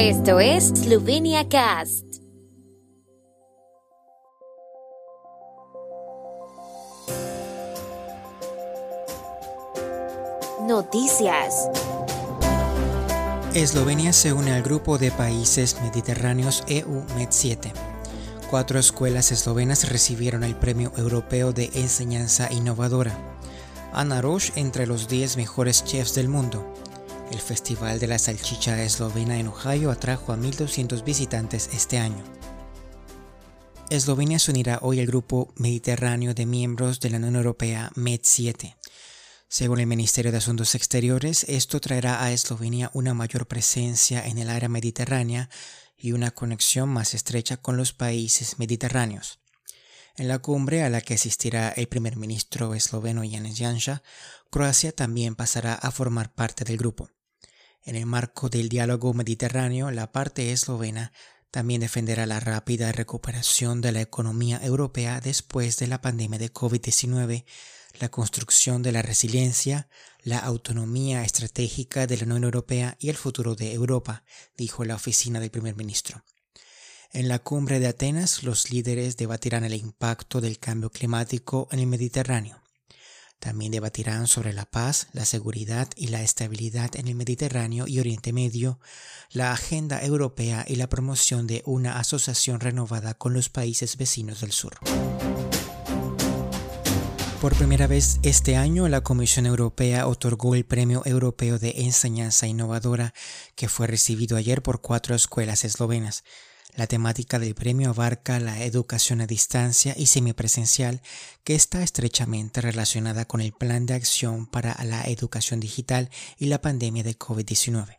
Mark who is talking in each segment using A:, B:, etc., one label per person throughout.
A: Esto es Slovenia Cast. Noticias.
B: Eslovenia se une al grupo de países mediterráneos EU Med7. Cuatro escuelas eslovenas recibieron el Premio Europeo de Enseñanza Innovadora. Ana Roche entre los 10 mejores chefs del mundo. El Festival de la Salchicha Eslovena en Ohio atrajo a 1.200 visitantes este año. Eslovenia se unirá hoy al grupo mediterráneo de miembros de la Unión Europea MED7. Según el Ministerio de Asuntos Exteriores, esto traerá a Eslovenia una mayor presencia en el área mediterránea y una conexión más estrecha con los países mediterráneos. En la cumbre a la que asistirá el primer ministro esloveno Janez Janša, Croacia también pasará a formar parte del grupo. En el marco del diálogo mediterráneo, la parte eslovena también defenderá la rápida recuperación de la economía europea después de la pandemia de COVID-19, la construcción de la resiliencia, la autonomía estratégica de la Unión Europea y el futuro de Europa, dijo la oficina del primer ministro. En la cumbre de Atenas, los líderes debatirán el impacto del cambio climático en el Mediterráneo. También debatirán sobre la paz, la seguridad y la estabilidad en el Mediterráneo y Oriente Medio, la agenda europea y la promoción de una asociación renovada con los países vecinos del sur. Por primera vez este año, la Comisión Europea otorgó el Premio Europeo de Enseñanza Innovadora, que fue recibido ayer por cuatro escuelas eslovenas. La temática del premio abarca la educación a distancia y semipresencial, que está estrechamente relacionada con el Plan de Acción para la Educación Digital y la pandemia de COVID-19.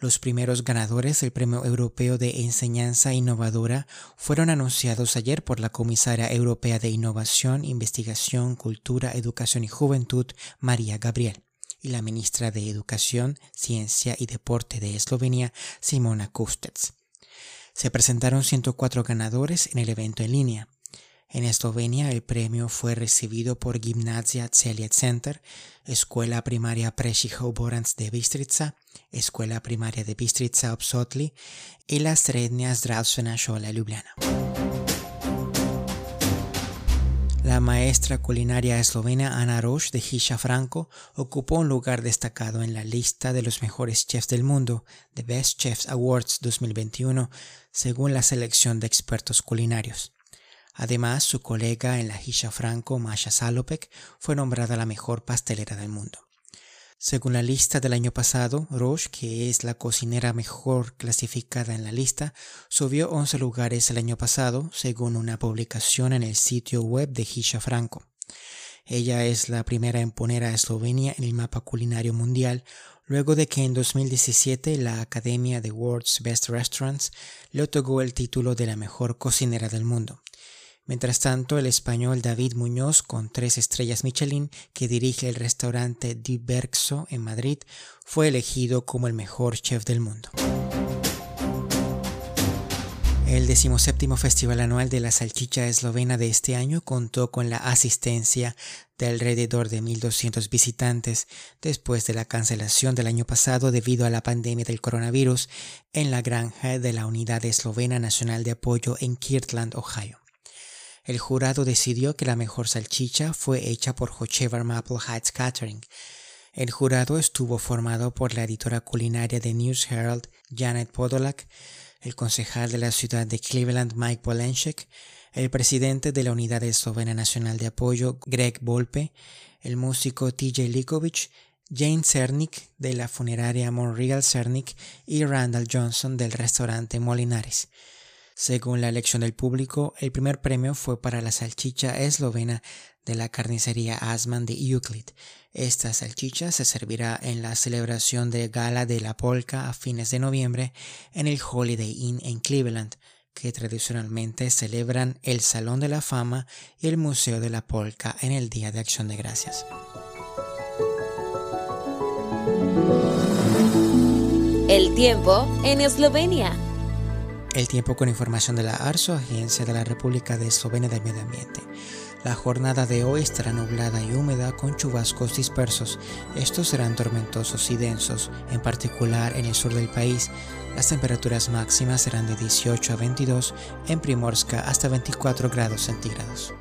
B: Los primeros ganadores del Premio Europeo de Enseñanza Innovadora fueron anunciados ayer por la comisaria europea de Innovación, Investigación, Cultura, Educación y Juventud, María Gabriel, y la ministra de Educación, Ciencia y Deporte de Eslovenia, Simona Kustec. Se presentaron 104 ganadores en el evento en línea. En Eslovenia el premio fue recibido por Gimnasia Celia Center, Escuela Primaria Prešihov Borans de Bistrica, Escuela Primaria de Bistrica Obsotli y la Srednja Zdravstvena Šola Ljubljana. La maestra culinaria eslovena Ana Roche de Hisha Franco ocupó un lugar destacado en la lista de los mejores chefs del mundo, The Best Chefs Awards 2021, según la selección de expertos culinarios. Además, su colega en la Hisha Franco, Masha Salopek, fue nombrada la mejor pastelera del mundo. Según la lista del año pasado, Roche, que es la cocinera mejor clasificada en la lista, subió 11 lugares el año pasado, según una publicación en el sitio web de Hisha Franco. Ella es la primera en poner a Eslovenia en el mapa culinario mundial, luego de que en 2017 la Academia de World's Best Restaurants le otorgó el título de la mejor cocinera del mundo. Mientras tanto, el español David Muñoz, con tres estrellas Michelin, que dirige el restaurante Di Bergso en Madrid, fue elegido como el mejor chef del mundo. El decimoséptimo Festival Anual de la Salchicha Eslovena de este año contó con la asistencia de alrededor de 1.200 visitantes después de la cancelación del año pasado debido a la pandemia del coronavirus en la granja de la Unidad Eslovena Nacional de Apoyo en Kirtland, Ohio. El jurado decidió que la mejor salchicha fue hecha por Hochevar Maple Heights Catering. El jurado estuvo formado por la editora culinaria de News Herald, Janet Podolak, el concejal de la ciudad de Cleveland, Mike Polenchek, el presidente de la Unidad Eslovena Nacional de Apoyo, Greg Volpe, el músico TJ Likovic, Jane Cernik de la funeraria Monreal Cernik y Randall Johnson del restaurante Molinares. Según la elección del público, el primer premio fue para la salchicha eslovena de la carnicería Asman de Euclid. Esta salchicha se servirá en la celebración de Gala de la Polka a fines de noviembre en el Holiday Inn en Cleveland, que tradicionalmente celebran el Salón de la Fama y el Museo de la Polka en el Día de Acción de Gracias.
A: El tiempo en Eslovenia.
B: El tiempo con información de la ARSO, Agencia de la República de Eslovenia del Medio Ambiente. La jornada de hoy estará nublada y húmeda con chubascos dispersos. Estos serán tormentosos y densos, en particular en el sur del país. Las temperaturas máximas serán de 18 a 22, en Primorska hasta 24 grados centígrados.